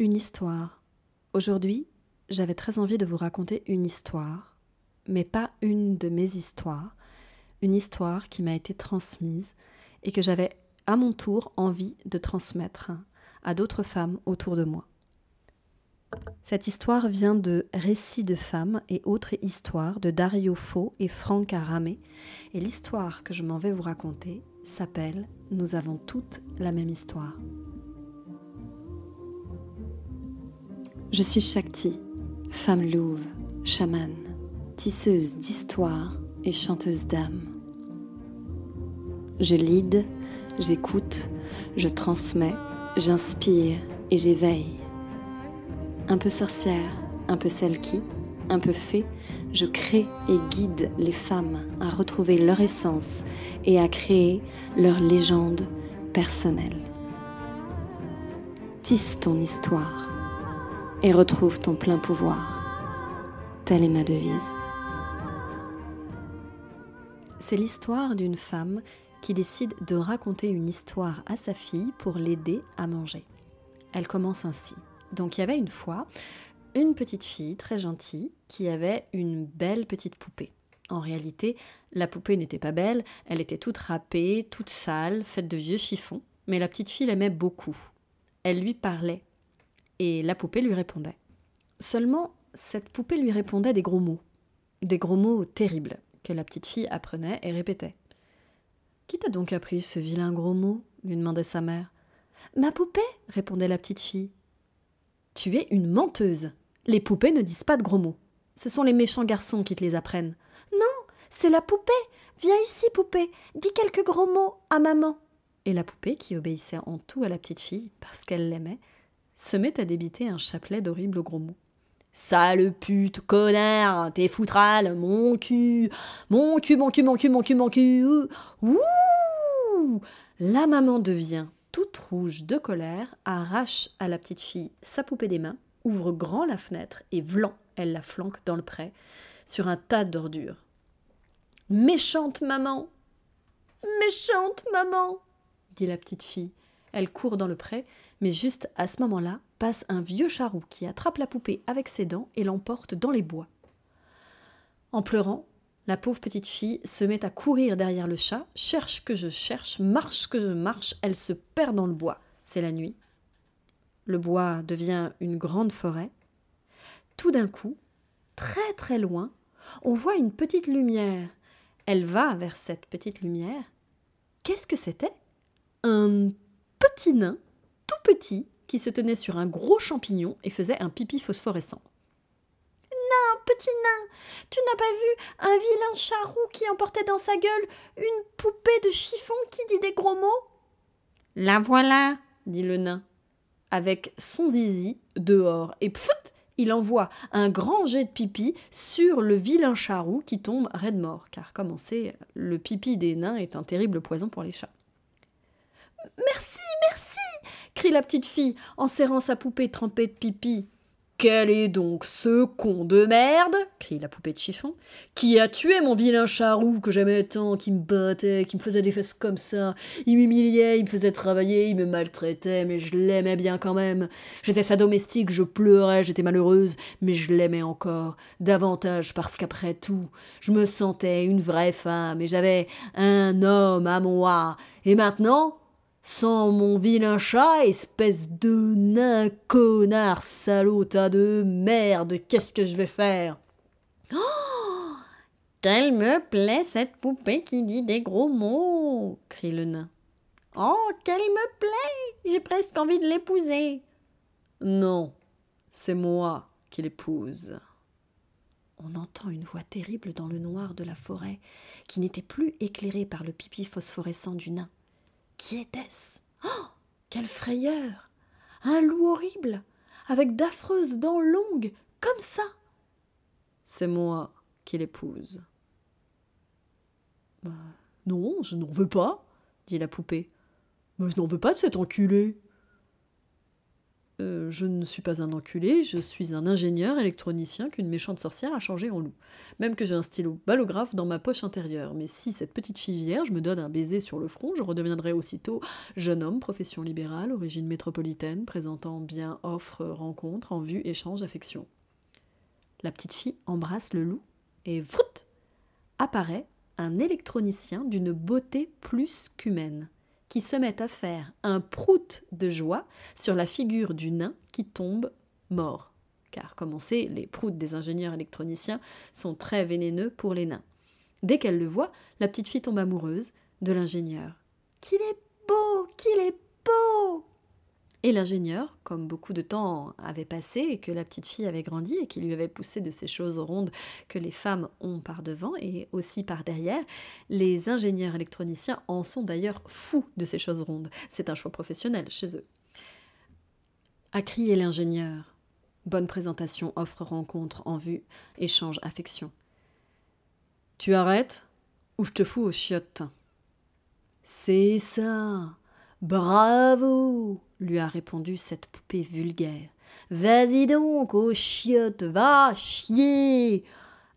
Une histoire. Aujourd'hui, j'avais très envie de vous raconter une histoire, mais pas une de mes histoires, une histoire qui m'a été transmise et que j'avais à mon tour envie de transmettre à d'autres femmes autour de moi. Cette histoire vient de Récits de femmes et autres histoires de Dario Fo et Franck Aramé, et l'histoire que je m'en vais vous raconter s'appelle Nous avons toutes la même histoire. Je suis Shakti, femme louve, chamane, tisseuse d'histoire et chanteuse d'âme. Je lead, j'écoute, je transmets, j'inspire et j'éveille un peu sorcière, un peu celle qui, un peu fée, je crée et guide les femmes à retrouver leur essence et à créer leur légende personnelle. Tisse ton histoire et retrouve ton plein pouvoir. Telle est ma devise. C'est l'histoire d'une femme qui décide de raconter une histoire à sa fille pour l'aider à manger. Elle commence ainsi. Donc il y avait une fois une petite fille très gentille qui avait une belle petite poupée. En réalité, la poupée n'était pas belle, elle était toute râpée, toute sale, faite de vieux chiffons, mais la petite fille l'aimait beaucoup. Elle lui parlait, et la poupée lui répondait. Seulement, cette poupée lui répondait des gros mots, des gros mots terribles, que la petite fille apprenait et répétait. Qui t'a donc appris ce vilain gros mot lui demandait sa mère. Ma poupée, répondait la petite fille. Tu es une menteuse. Les poupées ne disent pas de gros mots. Ce sont les méchants garçons qui te les apprennent. Non, c'est la poupée. Viens ici, poupée. Dis quelques gros mots à maman. Et la poupée, qui obéissait en tout à la petite fille, parce qu'elle l'aimait, se met à débiter un chapelet d'horribles gros mots. Sale pute, connard, t'es foutral, mon cul, mon cul, mon cul, mon cul, mon cul, mon cul. Ouh La maman devient toute rouge de colère, arrache à la petite fille sa poupée des mains, ouvre grand la fenêtre et vlan, elle la flanque dans le pré, sur un tas d'ordures. Méchante maman Méchante maman dit la petite fille. Elle court dans le pré, mais juste à ce moment-là passe un vieux charou qui attrape la poupée avec ses dents et l'emporte dans les bois. En pleurant, la pauvre petite fille se met à courir derrière le chat, cherche que je cherche, marche que je marche, elle se perd dans le bois. C'est la nuit. Le bois devient une grande forêt. Tout d'un coup, très très loin, on voit une petite lumière. Elle va vers cette petite lumière. Qu'est-ce que c'était? Un petit nain, tout petit, qui se tenait sur un gros champignon et faisait un pipi phosphorescent. Petit nain, tu n'as pas vu un vilain charou qui emportait dans sa gueule une poupée de chiffon qui dit des gros mots? La voilà, dit le nain, avec son zizi dehors, et pfut il envoie un grand jet de pipi sur le vilain charou qui tombe raide mort, car comme on sait, le pipi des nains est un terrible poison pour les chats. Merci, merci crie la petite fille en serrant sa poupée trempée de pipi. Quel est donc ce con de merde crie la poupée de chiffon. Qui a tué mon vilain charou que j'aimais tant, qui me battait, qui me faisait des fesses comme ça. Il m'humiliait, il me faisait travailler, il me maltraitait, mais je l'aimais bien quand même. J'étais sa domestique, je pleurais, j'étais malheureuse, mais je l'aimais encore. Davantage parce qu'après tout, je me sentais une vraie femme et j'avais un homme à moi. Et maintenant, sans mon vilain chat, espèce de nain connard salaud tas de merde, qu'est-ce que je vais faire? Oh Qu'elle me plaît cette poupée qui dit des gros mots crie le nain. Oh, qu'elle me plaît J'ai presque envie de l'épouser. Non, c'est moi qui l'épouse. On entend une voix terrible dans le noir de la forêt, qui n'était plus éclairée par le pipi phosphorescent du nain. Qui était-ce? Oh Quelle frayeur Un loup horrible, avec d'affreuses dents longues, comme ça C'est moi qui l'épouse. Bah, non, je n'en veux pas, dit la poupée. Mais je n'en veux pas de cet enculé. Euh, je ne suis pas un enculé, je suis un ingénieur électronicien qu'une méchante sorcière a changé en loup. Même que j'ai un stylo ballographe dans ma poche intérieure. Mais si cette petite fille vierge me donne un baiser sur le front, je redeviendrai aussitôt jeune homme, profession libérale, origine métropolitaine, présentant bien offre, rencontre, en vue, échange, affection. La petite fille embrasse le loup et vrout apparaît un électronicien d'une beauté plus qu'humaine qui se met à faire un prout de joie sur la figure du nain qui tombe mort. Car, comme on sait, les proutes des ingénieurs électroniciens sont très vénéneux pour les nains. Dès qu'elle le voit, la petite fille tombe amoureuse de l'ingénieur. Qu'il est beau, qu'il est beau et l'ingénieur, comme beaucoup de temps avait passé et que la petite fille avait grandi et qui lui avait poussé de ces choses rondes que les femmes ont par devant et aussi par derrière, les ingénieurs électroniciens en sont d'ailleurs fous de ces choses rondes. C'est un choix professionnel chez eux. A crié l'ingénieur. Bonne présentation, offre, rencontre, en vue, échange, affection. Tu arrêtes ou je te fous aux chiottes. C'est ça. Bravo lui a répondu cette poupée vulgaire. Vas-y donc, ô chiotte, va chier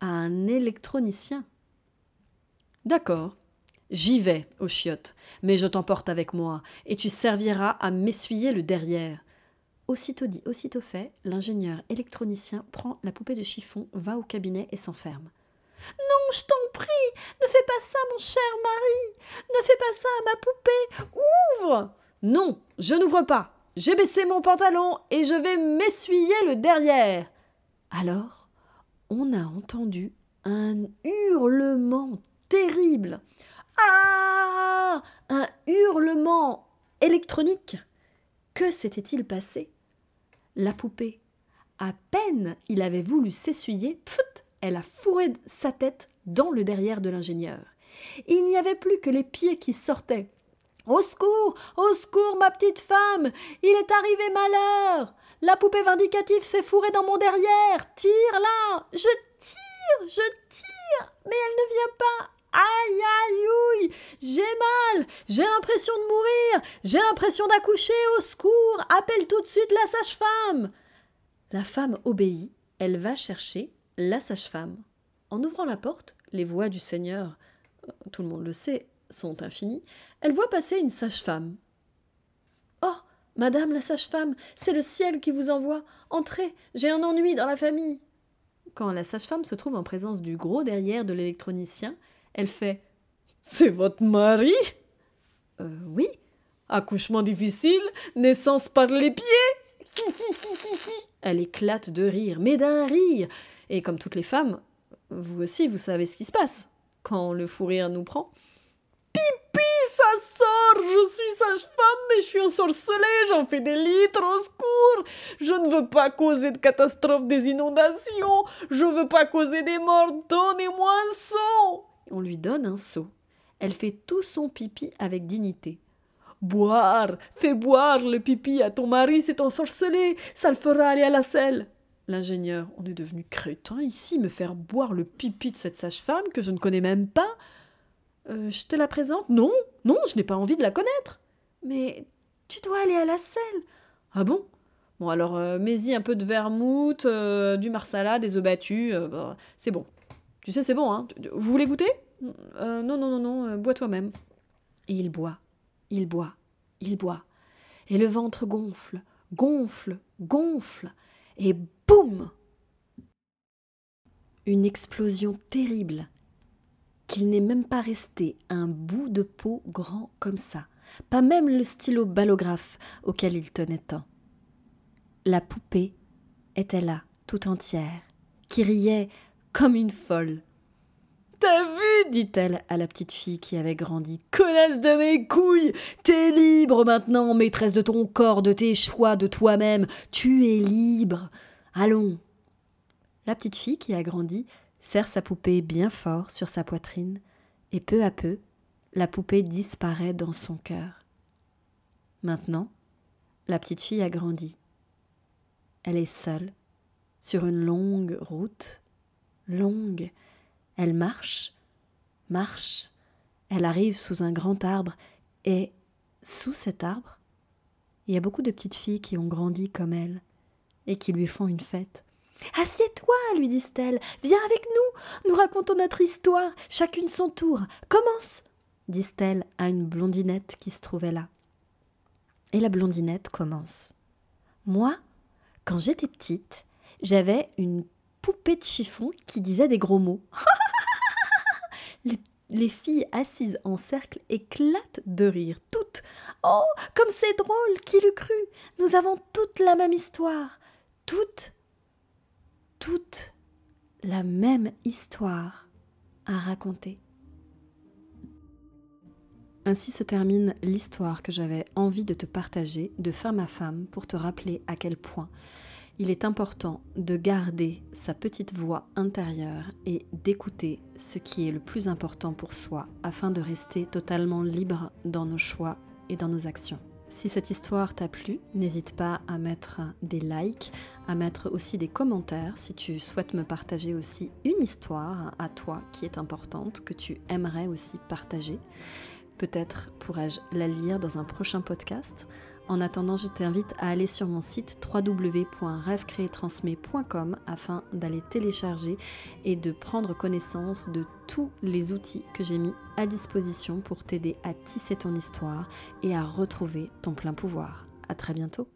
Un électronicien. D'accord, j'y vais, ô chiotte, mais je t'emporte avec moi, et tu serviras à m'essuyer le derrière. Aussitôt dit, aussitôt fait, l'ingénieur électronicien prend la poupée de chiffon, va au cabinet et s'enferme. Non, je t'en prie, ne fais pas ça, mon cher mari, ne fais pas ça à ma poupée, ouvre non, je n'ouvre pas. J'ai baissé mon pantalon et je vais m'essuyer le derrière. Alors, on a entendu un hurlement terrible. Ah Un hurlement électronique. Que s'était-il passé? La poupée, à peine il avait voulu s'essuyer, elle a fourré sa tête dans le derrière de l'ingénieur. Il n'y avait plus que les pieds qui sortaient. Au secours Au secours, ma petite femme Il est arrivé malheur La poupée vindicative s'est fourrée dans mon derrière Tire là Je tire Je tire Mais elle ne vient pas Aïe aïe ouille J'ai mal J'ai l'impression de mourir J'ai l'impression d'accoucher Au secours Appelle tout de suite la sage-femme La femme obéit. Elle va chercher la sage-femme. En ouvrant la porte, les voix du Seigneur, euh, tout le monde le sait, sont infinies, elle voit passer une sage-femme. Oh, madame la sage-femme, c'est le ciel qui vous envoie. Entrez, j'ai un ennui dans la famille. Quand la sage-femme se trouve en présence du gros derrière de l'électronicien, elle fait C'est votre mari? Euh, oui. Accouchement difficile, naissance par les pieds Elle éclate de rire, mais d'un rire. Et comme toutes les femmes, vous aussi, vous savez ce qui se passe quand le fou rire nous prend. Pipi, ça sort Je suis sage-femme, mais je suis ensorcelée, j'en fais des litres, au secours Je ne veux pas causer de catastrophe, des inondations, je veux pas causer des morts, donnez-moi un seau On lui donne un seau. Elle fait tout son pipi avec dignité. Boire, fais boire le pipi à ton mari, c'est ensorcelé, ça le fera aller à la selle. L'ingénieur, on est devenu crétin ici, me faire boire le pipi de cette sage-femme que je ne connais même pas. Euh, je te la présente? Non, non, je n'ai pas envie de la connaître. Mais tu dois aller à la selle. Ah bon? Bon, alors, euh, mets-y un peu de vermouth, euh, du marsala, des œufs battus. Bah, c'est bon. Tu sais, c'est bon, hein Vous voulez goûter? Non, non, non, non, bois toi-même. Et il boit, il boit, il boit. Et le ventre gonfle, gonfle, gonfle. Et boum Une explosion terrible n'est même pas resté un bout de peau grand comme ça, pas même le stylo ballographe auquel il tenait tant. La poupée était là, tout entière, qui riait comme une folle. T'as vu dit-elle à la petite fille qui avait grandi. Connasse de mes couilles T'es libre maintenant, maîtresse de ton corps, de tes choix, de toi-même. Tu es libre. Allons. La petite fille qui a grandi serre sa poupée bien fort sur sa poitrine, et peu à peu, la poupée disparaît dans son cœur. Maintenant, la petite fille a grandi. Elle est seule, sur une longue route, longue. Elle marche, marche, elle arrive sous un grand arbre, et sous cet arbre, Il y a beaucoup de petites filles qui ont grandi comme elle et qui lui font une fête. Assieds-toi, lui dit Stella. Viens avec nous. Nous racontons notre histoire, chacune son tour. Commence, dit Stella à une blondinette qui se trouvait là. Et la blondinette commence. Moi, quand j'étais petite, j'avais une poupée de chiffon qui disait des gros mots. les, les, filles assises en cercle éclatent de rire, toutes. Oh, comme c'est drôle, qui l'eût cru? Nous avons toutes la même histoire, toutes toute la même histoire à raconter. Ainsi se termine l'histoire que j'avais envie de te partager de femme à femme pour te rappeler à quel point il est important de garder sa petite voix intérieure et d'écouter ce qui est le plus important pour soi afin de rester totalement libre dans nos choix et dans nos actions. Si cette histoire t'a plu, n'hésite pas à mettre des likes, à mettre aussi des commentaires si tu souhaites me partager aussi une histoire à toi qui est importante, que tu aimerais aussi partager. Peut-être pourrais-je la lire dans un prochain podcast. En attendant, je t'invite à aller sur mon site www.rêvecréetransmet.com afin d'aller télécharger et de prendre connaissance de tous les outils que j'ai mis à disposition pour t'aider à tisser ton histoire et à retrouver ton plein pouvoir. À très bientôt.